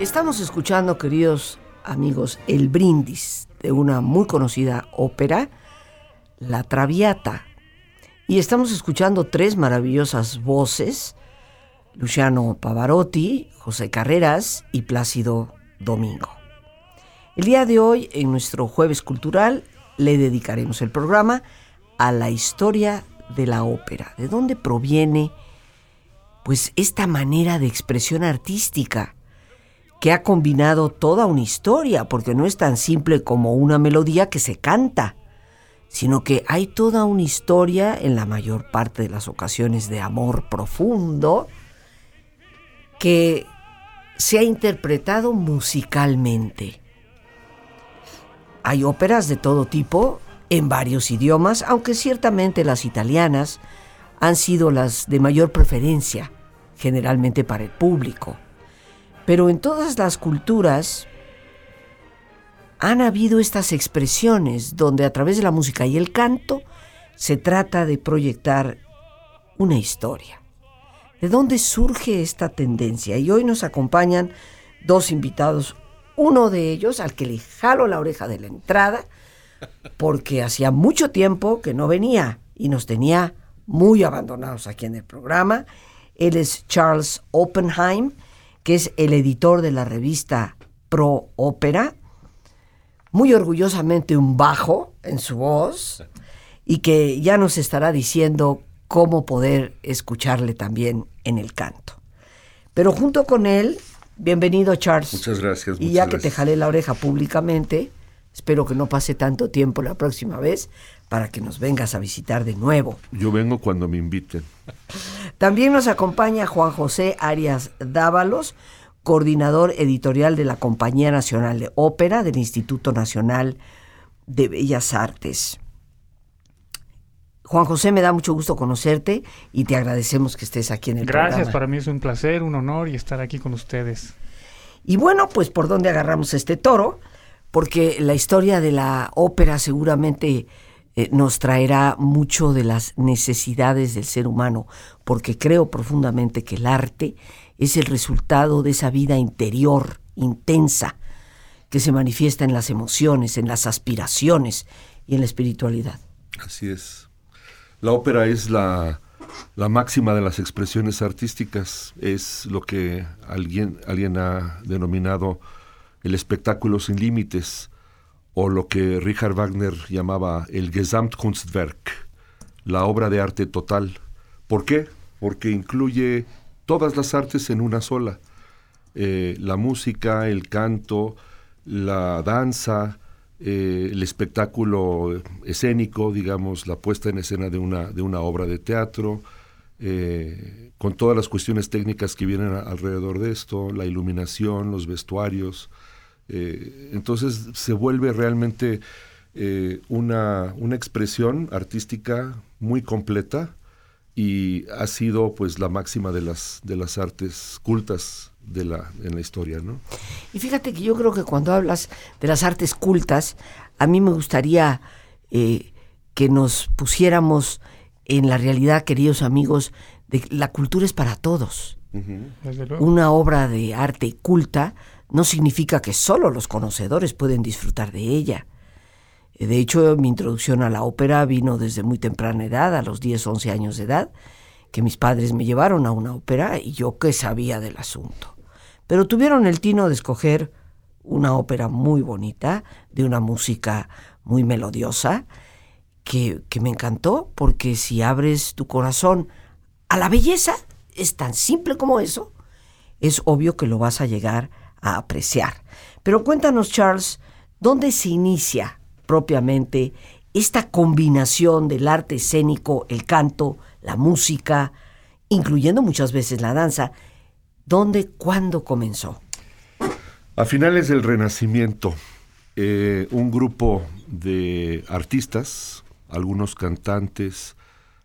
Estamos escuchando, queridos amigos, el brindis de una muy conocida ópera, La Traviata. Y estamos escuchando tres maravillosas voces, Luciano Pavarotti, José Carreras y Plácido Domingo. El día de hoy, en nuestro jueves cultural, le dedicaremos el programa a la historia de la ópera, de dónde proviene pues esta manera de expresión artística que ha combinado toda una historia, porque no es tan simple como una melodía que se canta, sino que hay toda una historia en la mayor parte de las ocasiones de amor profundo que se ha interpretado musicalmente. Hay óperas de todo tipo en varios idiomas, aunque ciertamente las italianas han sido las de mayor preferencia, generalmente para el público. Pero en todas las culturas han habido estas expresiones donde a través de la música y el canto se trata de proyectar una historia. ¿De dónde surge esta tendencia? Y hoy nos acompañan dos invitados, uno de ellos al que le jalo la oreja de la entrada, porque hacía mucho tiempo que no venía y nos tenía muy abandonados aquí en el programa. Él es Charles Oppenheim, que es el editor de la revista Pro Ópera, muy orgullosamente un bajo en su voz y que ya nos estará diciendo cómo poder escucharle también en el canto. Pero junto con él, bienvenido Charles. Muchas gracias. y ya que te jalé la oreja públicamente, espero que no pase tanto tiempo la próxima vez para que nos vengas a visitar de nuevo. Yo vengo cuando me inviten. También nos acompaña Juan José Arias Dávalos, coordinador editorial de la Compañía Nacional de Ópera del Instituto Nacional de Bellas Artes. Juan José, me da mucho gusto conocerte y te agradecemos que estés aquí en el Gracias, programa. para mí es un placer, un honor y estar aquí con ustedes. Y bueno, pues por dónde agarramos este toro, porque la historia de la ópera seguramente eh, nos traerá mucho de las necesidades del ser humano, porque creo profundamente que el arte es el resultado de esa vida interior, intensa, que se manifiesta en las emociones, en las aspiraciones y en la espiritualidad. Así es. La ópera es la, la máxima de las expresiones artísticas, es lo que alguien, alguien ha denominado el espectáculo sin límites, o lo que Richard Wagner llamaba el Gesamtkunstwerk, la obra de arte total. ¿Por qué? Porque incluye todas las artes en una sola. Eh, la música, el canto, la danza, eh, el espectáculo escénico, digamos, la puesta en escena de una, de una obra de teatro, eh, con todas las cuestiones técnicas que vienen alrededor de esto, la iluminación, los vestuarios. Eh, entonces se vuelve realmente eh, una, una, expresión artística muy completa y ha sido pues la máxima de las, de las artes cultas de la, en la historia, ¿no? Y fíjate que yo creo que cuando hablas de las artes cultas, a mí me gustaría eh, que nos pusiéramos en la realidad, queridos amigos, de que la cultura es para todos. Una obra de arte culta no significa que solo los conocedores pueden disfrutar de ella. De hecho, mi introducción a la ópera vino desde muy temprana edad, a los 10, 11 años de edad, que mis padres me llevaron a una ópera y yo que sabía del asunto. Pero tuvieron el tino de escoger una ópera muy bonita, de una música muy melodiosa, que, que me encantó, porque si abres tu corazón a la belleza, es tan simple como eso, es obvio que lo vas a llegar a apreciar. Pero cuéntanos, Charles, ¿dónde se inicia propiamente esta combinación del arte escénico, el canto, la música, incluyendo muchas veces la danza? ¿Dónde, cuándo comenzó? A finales del Renacimiento, eh, un grupo de artistas, algunos cantantes,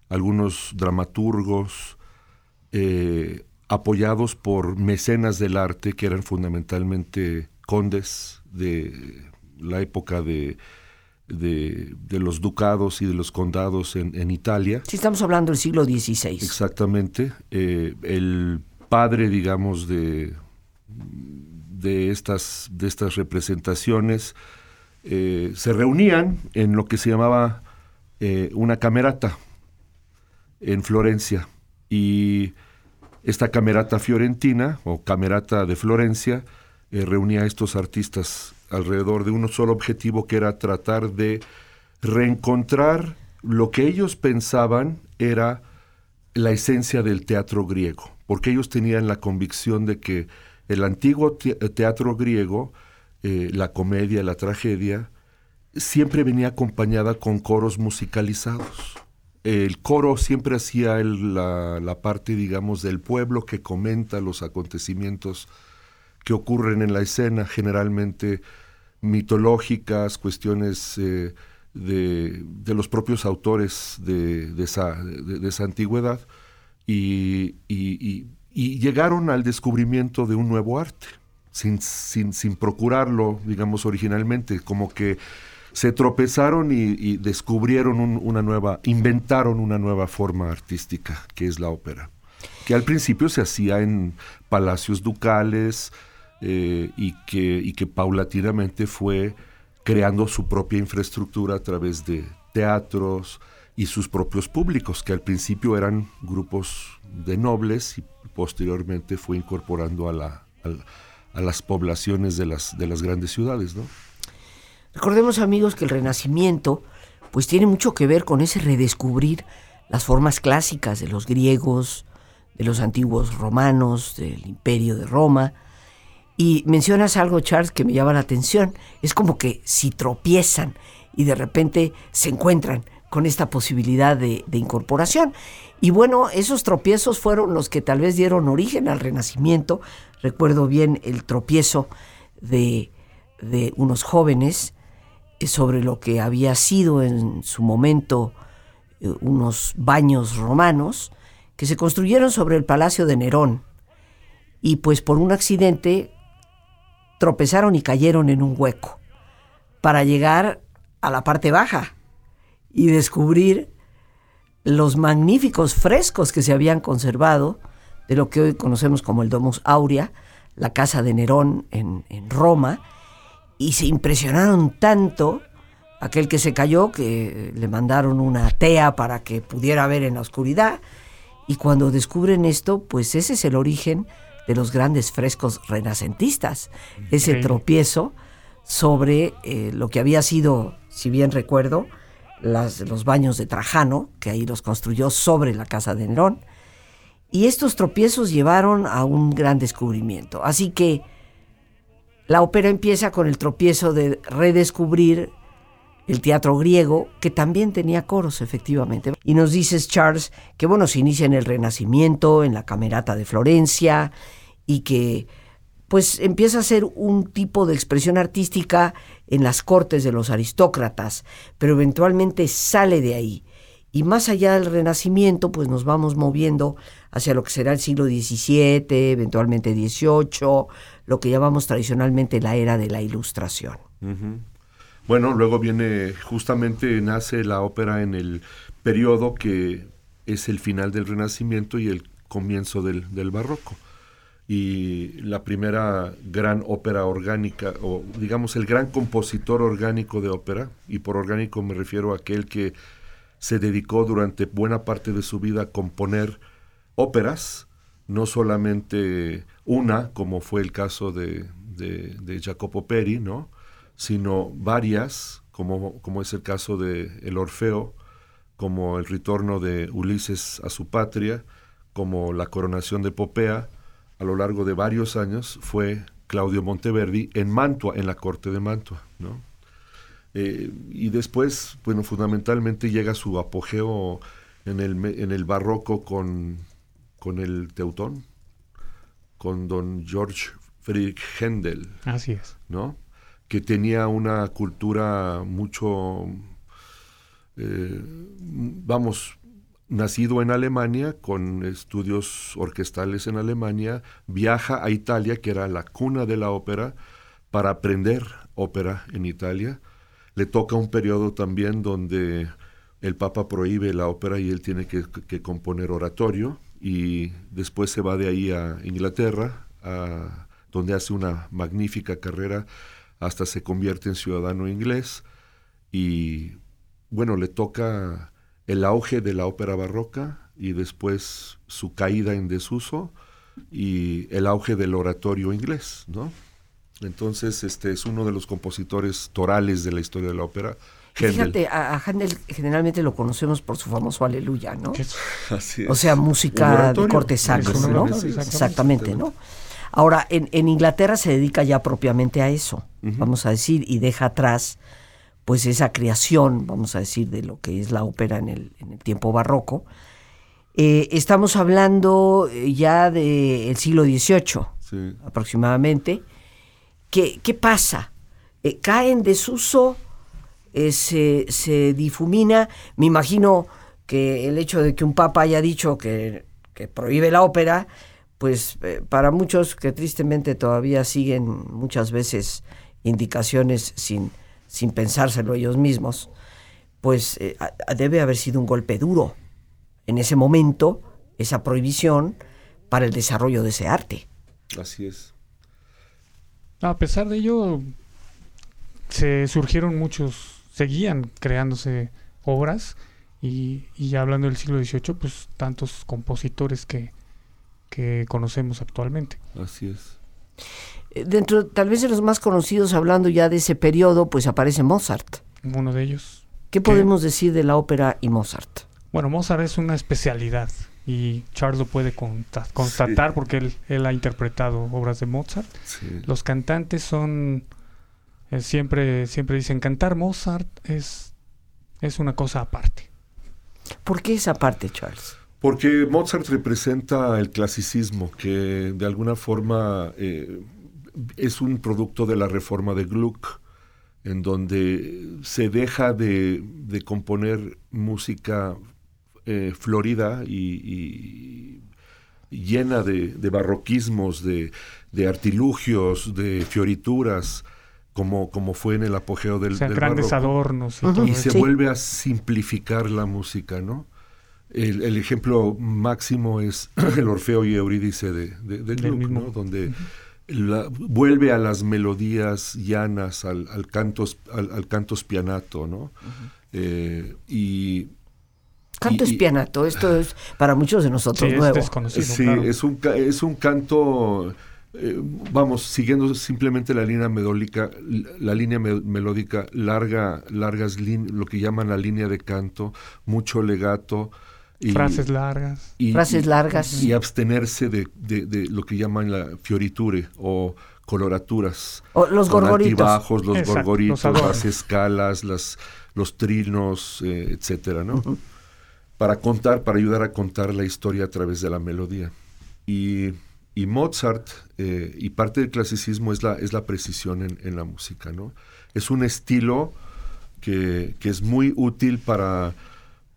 algunos dramaturgos, eh, apoyados por mecenas del arte que eran fundamentalmente condes de la época de, de, los ducados y de los condados en, Italia. Sí, estamos hablando del siglo XVI. Exactamente. Eh, el padre, digamos, de, de, estas, de estas representaciones eh, se reunían en lo que se llamaba eh, una camerata en Florencia. Y esta camerata fiorentina o camerata de Florencia eh, reunía a estos artistas alrededor de un solo objetivo que era tratar de reencontrar lo que ellos pensaban era la esencia del teatro griego, porque ellos tenían la convicción de que el antiguo teatro griego, eh, la comedia, la tragedia, siempre venía acompañada con coros musicalizados el coro siempre hacía la, parte, digamos, del pueblo que comenta los acontecimientes que ocurren en la escena, generalmente mitológicas, cuestiones eh, de, los propios autores de, esa, antigüedad, y, llegaron al descubrimiento de un nuevo arte, sin, sin procurarlo, digamos, originalmente, como que se tropezaron y, descubrieron una nueva, inventaron una nueva forma artística, que es la ópera, que al principio se hacía en palacios ducales eh, y, que, paulatinamente fue creando su propia infraestructura a través de teatros y sus propios públicos, que al principio eran grupos de nobles y posteriormente fue incorporando a, las poblaciones de las, de las grandes ciudades, ¿no? Recordemos amigos que el Renacimiento pues tiene mucho que ver con ese redescubrir las formas clásicas de los griegos, de los antiguos romanos, del imperio de Roma. Y mencionas algo, Charles, que me llama la atención. Es como que si tropiezan y de repente se encuentran con esta posibilidad de, incorporación. Y bueno, esos tropiezos fueron los que tal vez dieron origen al Renacimiento. Recuerdo bien el tropiezo de, de unos jóvenes sobre lo que había sido en su momento eh, unos baños romanos que se construyeron sobre el palacio de Nerón. Y pues por un accidente tropezaron y cayeron en un hueco para llegar a la parte baja y descubrir los magníficos frescos que se habían conservado de lo que hoy conocemos como el Domus Aurea, la casa de Nerón en Roma, y se impresionaron tanto aquel que se cayó que le mandaron una tea para que pudiera ver en la oscuridad y cuando descubren esto pues ese es el origen de los grandes frescos renacentistas ese tropiezo sobre eh, lo que había sido si bien recuerdo las, los baños de Trajano que ahí los construyó sobre la casa de Nerón y estos tropiezos llevaron a un gran descubrimiento. Así que la ópera empieza con el tropiezo de redescubrir el teatro griego, que también tenía coros, efectivamente. Y nos dices, Charles, que bueno, se inicia en el Renacimiento, en la Camerata de Florencia, y que pues empieza a ser un tipo de expresión artística en las cortes de los aristócratas, pero eventualmente sale de ahí. Y más allá del Renacimiento, pues nos vamos moviendo hacia lo que será el siglo XVII, eventualmente XVIII, lo que llamamos tradicionalmente la era de la Ilustración. Bueno, luego viene, justamente nace la ópera en el periodo que es el final del Renacimiento y el comienzo del, Barroco. y la primera gran ópera orgánica, o digamos el gran compositor orgánico de ópera, y por orgánico me refiero a aquel que se dedicó durante buena parte de su vida a componer óperas, no solamente una, como fue el caso de, de, Jacopo Peri, ¿no? sino varias, como, como es el caso de El Orfeo, como el retorno de Ulises a su patria, como la coronación de Popea, a lo largo de varios años fue Claudio Monteverdi en Mantua, en la corte de Mantua. ¿no? Eh, y después, bueno, fundamentalmente llega su apogeo en el, en el barroco con, con el Teutón, con don George Friedrich Händel. Así es. ¿No? Que tenía una cultura mucho, eh, vamos, nacido en Alemania, con estudios orquestales en Alemania, viaja a Italia, que era la cuna de la ópera, para aprender ópera en Italia. Le toca un periodo también donde el Papa prohíbe la ópera y él tiene que, componer oratorio y después se va de ahí a Inglaterra, donde hace una magnífica carrera hasta se convierte en ciudadano inglés y bueno, le toca el auge de la ópera barroca y después su caída en desuso y el auge del oratorio inglés, ¿no? Entonces, este es uno de los compositores torales de la historia de la ópera. Fíjate, a, Handel generalmente lo conocemos por su famoso Aleluya, ¿no? Así O sea, música de corte sacro, ¿no? Exactamente, ¿no? Ahora, en, en, Inglaterra se dedica ya propiamente a eso, vamos a decir, y deja atrás pues esa creación, vamos a decir, de lo que es la ópera en el, en el tiempo barroco. Eh, estamos hablando eh, ya del siglo XVIII, aproximadamente. ¿Qué, ¿Qué, pasa? Eh, cae en desuso, se, se, difumina. Me imagino que el hecho de que un papa haya dicho que, que prohíbe la ópera, pues para muchos que tristemente todavía siguen muchas veces indicaciones sin, sin pensárselo ellos mismos, pues eh, debe haber sido un golpe duro en ese momento, esa prohibición para el desarrollo de ese arte. Así es. A pesar de ello, se surgieron muchos, seguían creándose obras y, y hablando del siglo XVIII, pues tantos compositores que, que conocemos actualmente. Así es. Eh, dentro tal vez de los más conocidos, hablando ya de ese periodo, pues aparece Mozart. Uno de ellos. ¿Qué podemos decir de la ópera y Mozart? Bueno, Mozart es una especialidad y Charles lo puede constatar porque él, ha interpretado obras de Mozart. Los cantantes son eh, siempre siempre dicen cantar Mozart es es una cosa aparte. ¿Por qué esa parte, Charles? Porque Mozart representa el clasicismo que de alguna forma eh, es un producto de la reforma de Gluck, en donde se deja de, componer música eh, florida y, llena de, barroquismos, de, artilugios, de fiorituras, como, como fue en el apogeo del, grandes adornos y, se vuelve a simplificar la música, ¿no? El, ejemplo máximo es el Orfeo y Eurídice de, de, Gluck, ¿no? Donde vuelve a las melodías llanas, al, al canto, al, canto spianato, ¿no? Eh, y Canto espianato, esto es para muchos de nosotros sí, nuevo. Es sí, es, un, es un canto, eh, vamos, siguiendo simplemente la línea melódica, la línea melódica, larga, largas lo que llaman la línea de canto, mucho legato, frases largas. Y, frases largas. Y, abstenerse de, de, lo que llaman la fioriture o coloraturas. O los gorgoritos. Los los gorgoritos, las escalas, las, los trinos, eh, etcétera, ¿no? Para contar, para ayudar a contar la historia a través de la melodía. Y, y Mozart, eh, y parte del clasicismo es la, es la precisión en, en la música, ¿no? Es un estilo que, que es muy útil para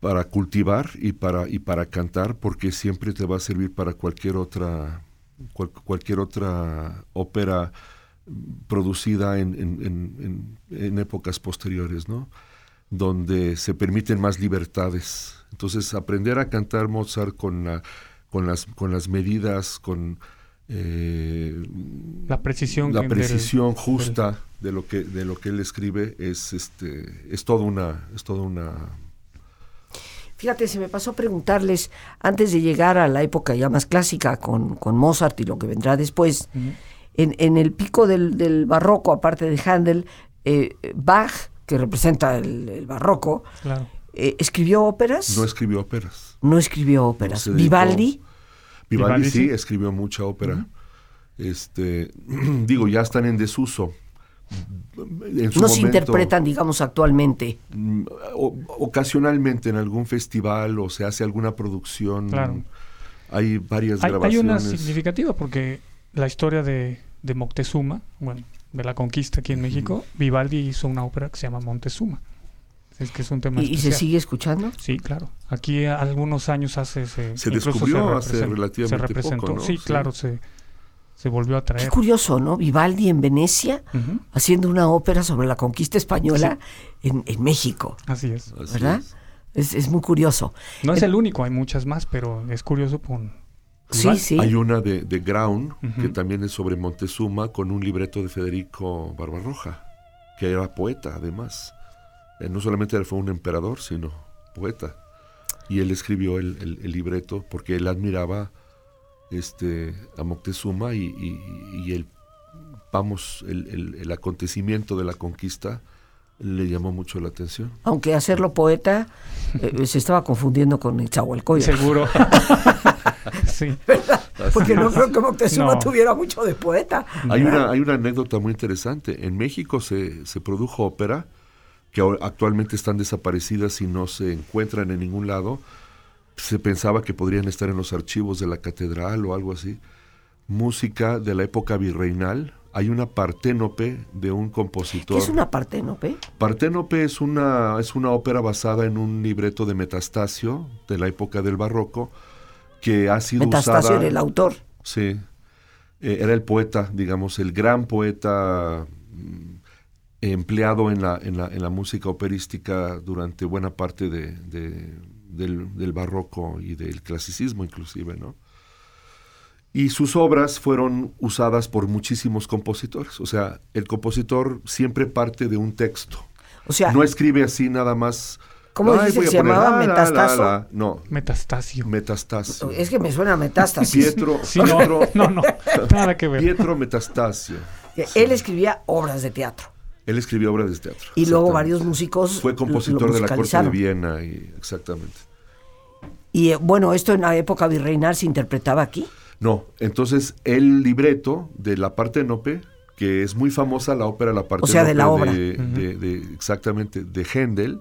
para cultivar y para, y para cantar, porque siempre te va a servir para cualquier otra, cualquier otra ópera producida en, en, épocas posteriores, ¿no? donde se permiten más libertades. Entonces, aprender a cantar Mozart con, con, las, con las medidas, con, eh, la precisión la precisión justa de lo que de lo que él escribe es este es toda una es toda una Fíjate, se me pasó a preguntarles, antes de llegar a la época ya más clásica con, con Mozart y lo que vendrá después, en, en, el pico del, del, barroco, aparte de Handel, eh, Bach, que representa el, barroco, eh, ¿escribió óperas? No escribió óperas. No escribió óperas. ¿Vivaldi? Vivaldi? sí, escribió mucha ópera. Este, digo, ya están en desuso no se interpretan, digamos, actualmente. Mm, ocasionalmente en algún festival o se hace alguna producción. Hay varias grabaciones. Hay una significativa porque la historia de, Moctezuma, bueno, de la conquista aquí en México, Vivaldi hizo una ópera que se llama Montezuma. Es que es un tema ¿Y, se sigue escuchando? Sí, claro. Aquí algunos años hace se, se descubrió hace relativamente se representó. Sí, claro, se se volvió a traer. Qué curioso, ¿no? Vivaldi en Venecia, haciendo una ópera sobre la conquista española en, México. Así es. ¿Verdad? Es. muy curioso. No es el único, hay muchas más, pero es curioso con... Sí, sí. Hay una de, de Graun, que también es sobre Montezuma, con un libreto de Federico Barbarroja, que era poeta, además. Eh, no solamente fue un emperador, sino poeta. Y él escribió el libreto porque él admiraba este, a Moctezuma y, el, vamos, el, acontecimiento de la conquista le llamó mucho la atención. Aunque hacerlo poeta eh, se estaba confundiendo con el Seguro. sí. Porque no creo que Moctezuma tuviera mucho de poeta. Hay una, hay una anécdota muy interesante. En México se, se produjo ópera que actualmente están desaparecidas y no se encuentran en ningún lado se pensaba que podrían estar en los archivos de la catedral o algo así. Música de la época virreinal. Hay una parténope de un compositor. ¿Qué es una parténope? Parténope es una, es una ópera basada en un libreto de Metastasio, de la época del barroco, que ha sido Metastasio era el autor. Sí. Eh, era el poeta, digamos, el gran poeta mm, empleado en la, en la, en la música operística durante buena parte de del, barroco y del clasicismo inclusive, ¿no? Y sus obras fueron usadas por muchísimos compositores. O sea, el compositor siempre parte de un texto. O sea, no escribe así nada más. ¿Cómo dice que se llamaba Metastasio? no. Metastasio. Metastasio. Es que me suena a Metastasio. Pietro, no, no, nada que ver. Pietro Metastasio. Él escribía obras de teatro. Él escribió obras de teatro. Y luego varios músicos. Fue compositor de la corte de Viena, y, exactamente. Y eh, bueno, ¿esto en la época virreinal se interpretaba aquí? No, entonces el libreto de la parte nope, que es muy famosa la ópera La parte o sea, de la obra. exactamente, de Händel,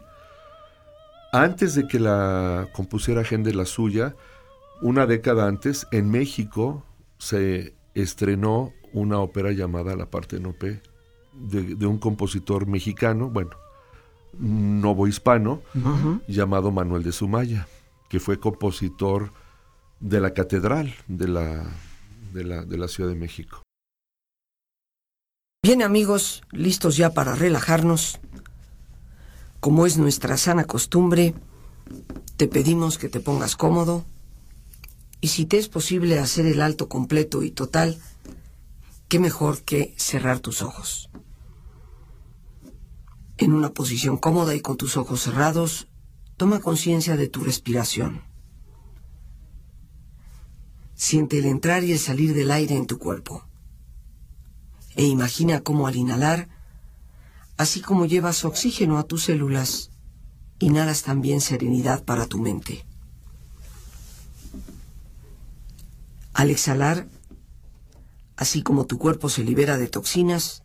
antes de que la compusiera Händel la suya, una década antes, en México se estrenó una ópera llamada La parte nope de, de un compositor mexicano, bueno, novohispano, hispano llamado Manuel de Sumaya que fue compositor de la catedral de la, de la, de la Ciudad de México. Bien amigos, listos ya para relajarnos. Como es nuestra sana costumbre, te pedimos que te pongas cómodo y si te es posible hacer el alto completo y total, qué mejor que cerrar tus ojos. En una posición cómoda y con tus ojos cerrados, Toma conciencia de tu respiración. Siente el entrar y el salir del aire en tu cuerpo. E imagina cómo al inhalar, así como llevas oxígeno a tus células, inhalas también serenidad para tu mente. Al exhalar, así como tu cuerpo se libera de toxinas,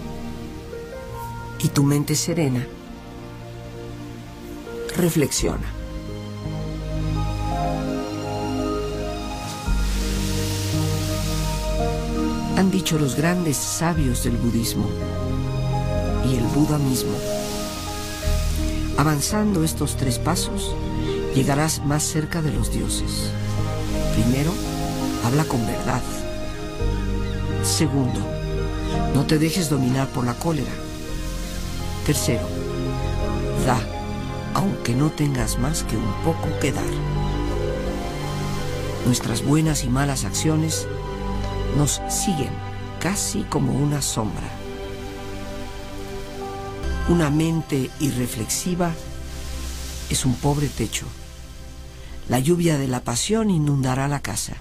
y tu mente serena, reflexiona. Han dicho los grandes sabios del budismo y el Buda mismo. Avanzando estos tres pasos, llegarás más cerca de los dioses. Primero, habla con verdad. Segundo, no te dejes dominar por la cólera. Tercero, da, aunque no tengas más que un poco que dar. Nuestras buenas y malas acciones nos siguen casi como una sombra. Una mente irreflexiva es un pobre techo. La lluvia de la pasión inundará la casa.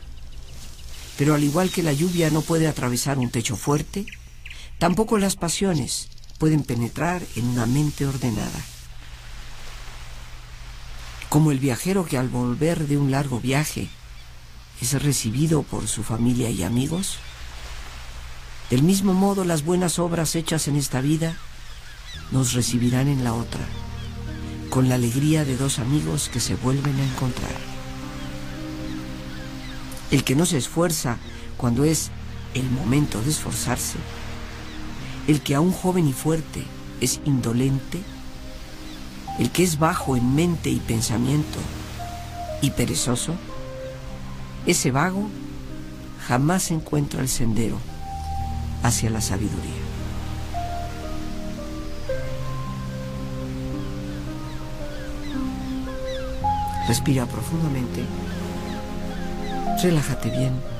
Pero al igual que la lluvia no puede atravesar un techo fuerte, Tampoco las pasiones pueden penetrar en una mente ordenada. Como el viajero que al volver de un largo viaje es recibido por su familia y amigos, del mismo modo las buenas obras hechas en esta vida nos recibirán en la otra, con la alegría de dos amigos que se vuelven a encontrar. El que no se esfuerza cuando es el momento de esforzarse, el que aún joven y fuerte es indolente, el que es bajo en mente y pensamiento y perezoso, ese vago jamás encuentra el sendero hacia la sabiduría. Respira profundamente Relájate bien.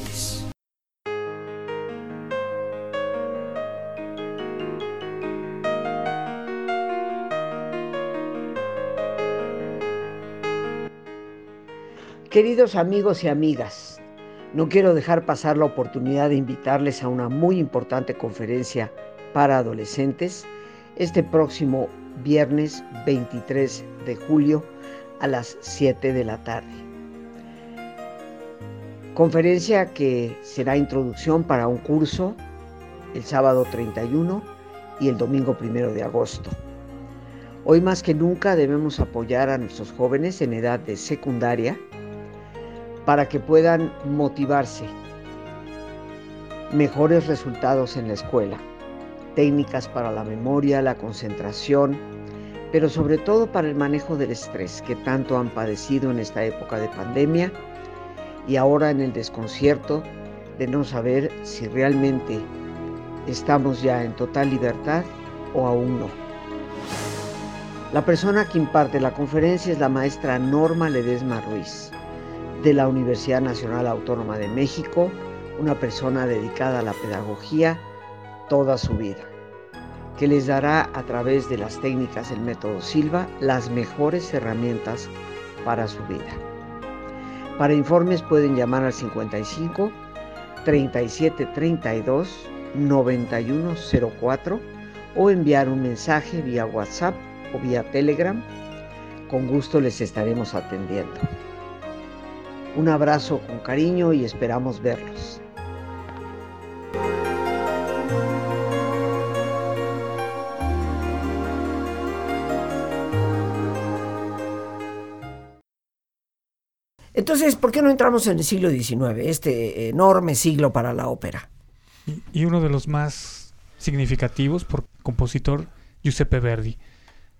Queridos amigos y amigas, no quiero dejar pasar la oportunidad de invitarles a una muy importante conferencia para adolescentes este próximo viernes 23 de julio a las 7 de la tarde. Conferencia que será introducción para un curso el sábado 31 y el domingo 1 de agosto. Hoy más que nunca debemos apoyar a nuestros jóvenes en edad de secundaria para que puedan motivarse, mejores resultados en la escuela técnicas para la memoria, la concentración, pero sobre todo para el manejo del estrés que tanto han padecido en esta época de pandemia y ahora en el desconcierto de no saber si realmente estamos ya en total libertad o aún no. La persona que imparte la conferencia es la maestra Norma Ledesma Ruiz, de la Universidad Nacional Autónoma de México, una persona dedicada a la pedagogía toda su vida, que les dará a través de las técnicas del método Silva las mejores herramientas para su vida. Para informes pueden llamar al 55 37 32 9104 o enviar un mensaje vía WhatsApp o vía Telegram. Con gusto les estaremos atendiendo. Un abrazo con cariño y esperamos verlos. Entonces, ¿por qué no entramos en el siglo XIX, este enorme siglo para la ópera? Y, uno de los más significativos por compositor, Giuseppe Verdi.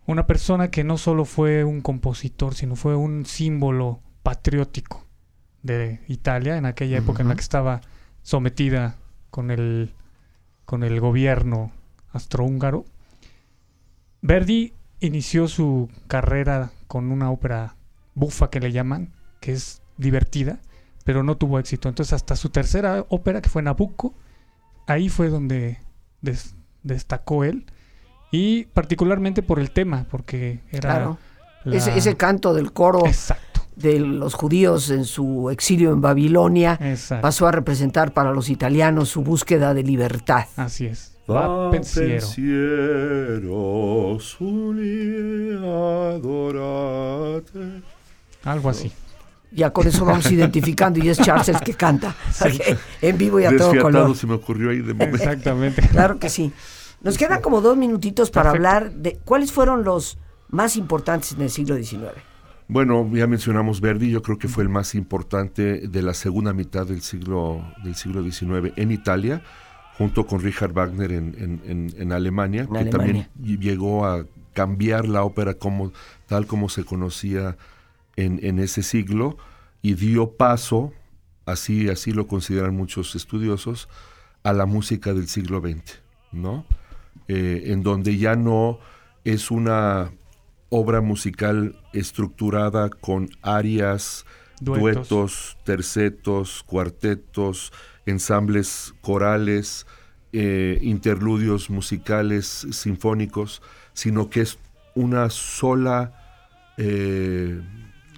Una persona que no solo fue un compositor, sino fue un símbolo patriótico de Italia en aquella época en la que estaba sometida con el, con el gobierno astrohúngaro. Verdi inició su carrera con una ópera bufa que le llaman, que es divertida, pero no tuvo éxito. Entonces hasta su tercera ópera, que fue Nabucco, ahí fue donde destacó él. Y particularmente por el tema, porque era... Ese, canto del coro de los judíos en su exilio en Babilonia pasó a representar para los italianos su búsqueda de libertad. Así es. Va pensiero. Algo así. Ya con eso vamos identificando y es Charles el que canta. En vivo y a todo color. se me ocurrió ahí de momento. Exactamente. Claro que sí. Nos quedan como dos minutitos para hablar de cuáles fueron los más importantes en el siglo XIX. Bueno, ya mencionamos Verdi, yo creo que fue el más importante de la segunda mitad del siglo, del siglo XIX en Italia, junto con Richard Wagner en, Alemania, que también llegó a cambiar la ópera como, tal como se conocía en, ese siglo y dio paso, así, así lo consideran muchos estudiosos, a la música del siglo XX, ¿no? Eh, en donde ya no es una obra musical estructurada con arias, duetos, tercetos, cuartetos, ensambles corales, eh, interludios musicales, sinfónicos, sino que es una sola eh,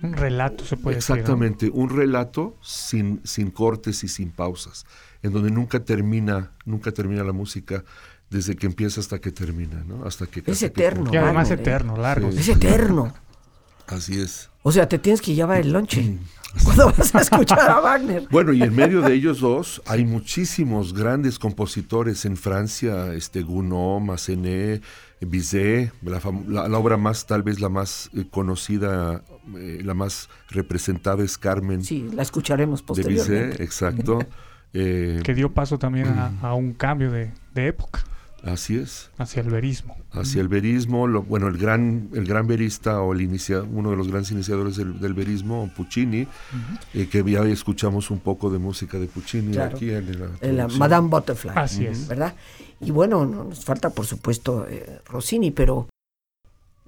un relato, se puede decir. Exactamente, un relato sin, sin cortes y sin pausas, en donde nunca termina, nunca termina la música desde que empieza hasta que termina, ¿no? Hasta que es eterno. y además eterno, largo. Es eterno. Así es. O sea, te tienes que llevar el lonche cuando vas a escuchar a Wagner. Bueno, y en medio de ellos dos hay muchísimos grandes compositores en Francia, este Gounod, Massenet, Bizet, la, obra más, tal vez la más eh, conocida, eh, la más representada es Carmen. Sí, la escucharemos posteriormente. De Bizet, exacto. Eh, que dio paso también a, un cambio de, época. Así es. Hacia el verismo. Hacia el verismo, lo, bueno, el gran, el gran verista o el inicia, uno de los grandes iniciadores del, del verismo, Puccini, eh, que ya escuchamos un poco de música de Puccini aquí en la, Madame Butterfly. Así es. ¿Verdad? Y bueno, nos falta por supuesto eh, Rossini, pero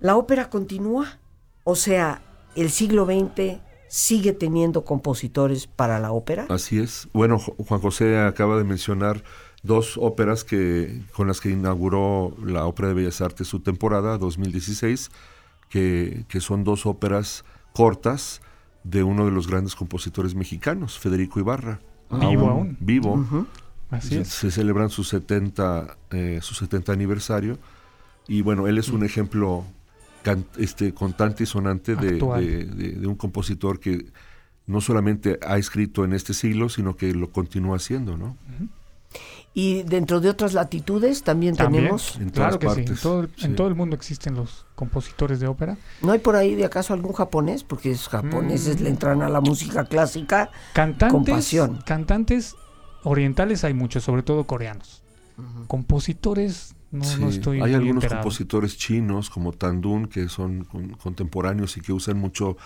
la ópera continúa. O sea, el siglo XX sigue teniendo compositores para la ópera. Así es. Bueno, Juan José acaba de mencionar dos óperas que, con las que inauguró la Ópera de Bellas Artes su temporada 2016, que, que son dos óperas cortas de uno de los grandes compositores mexicanos, Federico Ibarra. Vivo aún. Vivo. Así es. Se celebran su 70, eh, su 70 aniversario. Y bueno, él es un ejemplo este, contante y sonante de, de, un compositor que no solamente ha escrito en este siglo, sino que lo continúa haciendo, ¿no? Y dentro de otras latitudes también, tenemos. En claro que sí. En todo, en todo, el mundo existen los compositores de ópera. ¿No hay por ahí de acaso algún japonés? Porque los japoneses le mm. entran a la música clásica cantantes, con pasión. Cantantes orientales hay muchos, sobre todo coreanos. Compositores, no, no estoy Hay algunos compositores chinos como Tandun que son contemporáneos y que usan mucho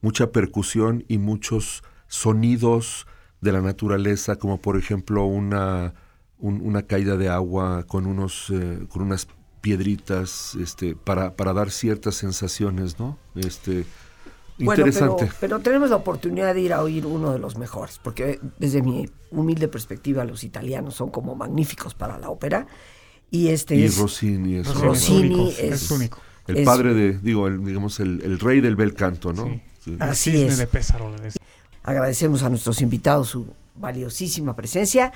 mucha percusión y muchos sonidos de la naturaleza, como por ejemplo una una caída de agua con, unos, eh, con unas piedritas este, para, para dar ciertas sensaciones, ¿no? Este, interesante. pero, tenemos la oportunidad de ir a oír uno de los mejores, porque desde mi humilde perspectiva los italianos son como magníficos para la ópera. Y este y Rossini es, Rossini es, único. El padre de, digo, el, digamos, el, rey del bel canto, ¿no? Así es. De Agradecemos a nuestros invitados su valiosísima presencia.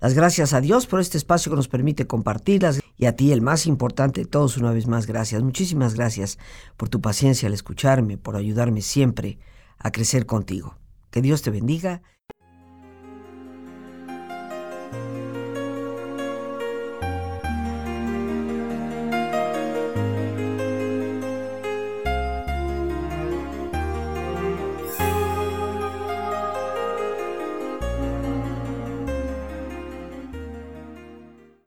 Las gracias a Dios por este espacio que nos permite compartirlas y a ti el más importante de todos una vez más gracias. Muchísimas gracias por tu paciencia al escucharme, por ayudarme siempre a crecer contigo. Que Dios te bendiga